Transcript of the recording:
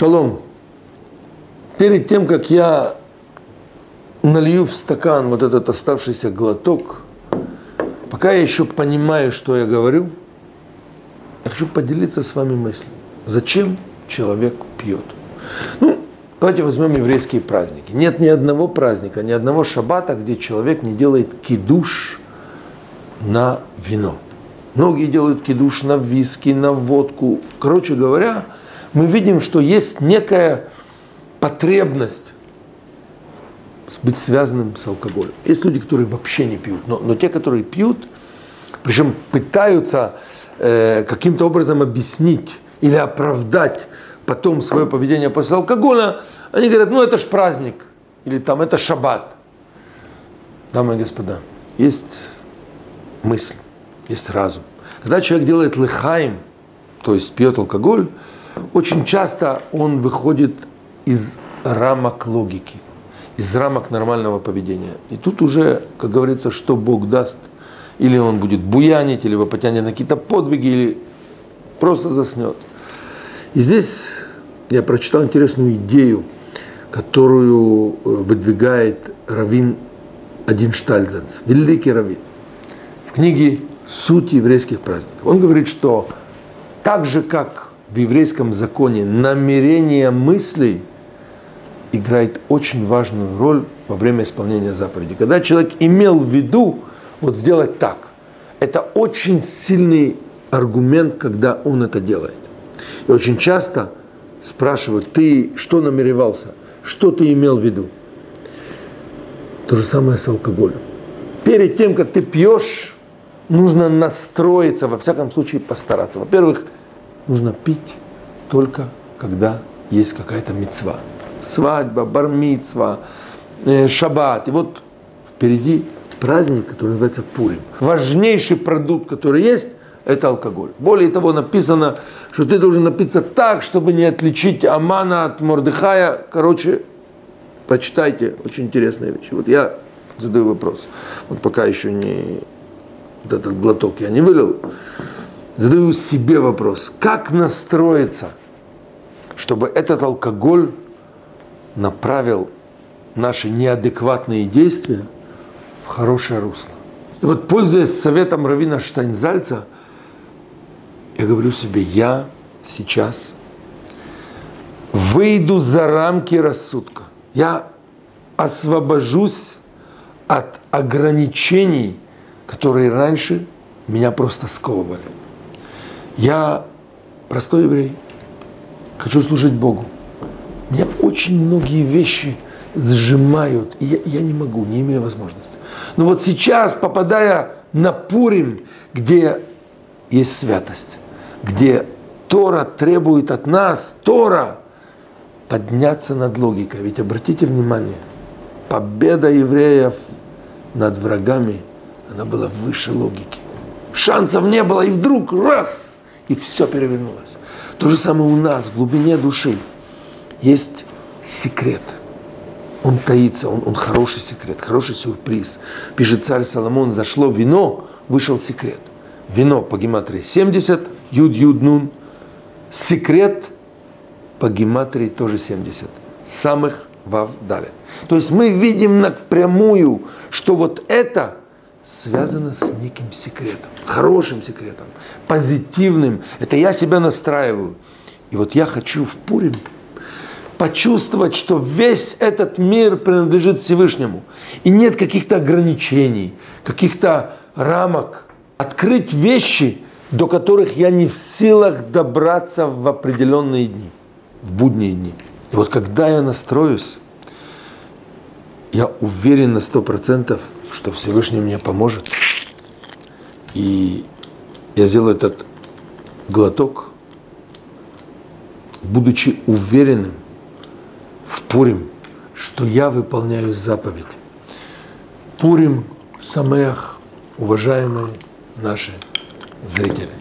Шалом. Перед тем, как я налью в стакан вот этот оставшийся глоток, пока я еще понимаю, что я говорю, я хочу поделиться с вами мыслью. Зачем человек пьет? Ну, давайте возьмем еврейские праздники. Нет ни одного праздника, ни одного шаббата, где человек не делает кидуш на вино. Многие делают кидуш на виски, на водку. Короче говоря, мы видим, что есть некая потребность быть связанным с алкоголем. Есть люди, которые вообще не пьют, но, но те, которые пьют, причем пытаются э, каким-то образом объяснить или оправдать потом свое поведение после алкоголя, они говорят, ну это ж праздник, или там это шаббат. Дамы и господа, есть мысль, есть разум. Когда человек делает лыхаем, то есть пьет алкоголь, очень часто он выходит из рамок логики, из рамок нормального поведения. И тут уже, как говорится, что Бог даст, или он будет буянить, или его потянет на какие-то подвиги, или просто заснет. И здесь я прочитал интересную идею, которую э, выдвигает Равин Один Штальзенц, великий Равин, в книге «Суть еврейских праздников». Он говорит, что так же, как в еврейском законе намерение мыслей играет очень важную роль во время исполнения заповеди. Когда человек имел в виду вот сделать так, это очень сильный аргумент, когда он это делает. И очень часто спрашивают, ты что намеревался, что ты имел в виду? То же самое с алкоголем. Перед тем, как ты пьешь, нужно настроиться, во всяком случае постараться. Во-первых, нужно пить только когда есть какая-то мецва. Свадьба, бармицва, э, шаббат. И вот впереди праздник, который называется Пурим. Важнейший продукт, который есть, это алкоголь. Более того, написано, что ты должен напиться так, чтобы не отличить Амана от Мордыхая. Короче, почитайте, очень интересные вещи. Вот я задаю вопрос. Вот пока еще не вот этот глоток я не вылил задаю себе вопрос, как настроиться, чтобы этот алкоголь направил наши неадекватные действия в хорошее русло. И вот, пользуясь советом Равина Штайнзальца, я говорю себе, я сейчас выйду за рамки рассудка. Я освобожусь от ограничений, которые раньше меня просто сковывали. Я простой еврей, хочу служить Богу. Меня очень многие вещи сжимают, и я, я не могу, не имею возможности. Но вот сейчас, попадая на Пурим, где есть святость, где Тора требует от нас, Тора, подняться над логикой. Ведь обратите внимание, победа евреев над врагами, она была выше логики. Шансов не было, и вдруг раз – и все перевернулось. То же самое у нас, в глубине души, есть секрет. Он таится, он, он хороший секрет, хороший сюрприз. Пишет царь Соломон, зашло вино, вышел секрет. Вино по гематрии 70, юд, юд, нун. Секрет по гематрии тоже 70. Самых вав далит. То есть мы видим напрямую, что вот это – связано с неким секретом, хорошим секретом, позитивным. Это я себя настраиваю. И вот я хочу в Пурим почувствовать, что весь этот мир принадлежит Всевышнему. И нет каких-то ограничений, каких-то рамок. Открыть вещи, до которых я не в силах добраться в определенные дни, в будние дни. И вот когда я настроюсь, я уверен на сто процентов – что Всевышний мне поможет. И я сделаю этот глоток, будучи уверенным в Пурим, что я выполняю заповедь. Пурим, Самех, уважаемые наши зрители.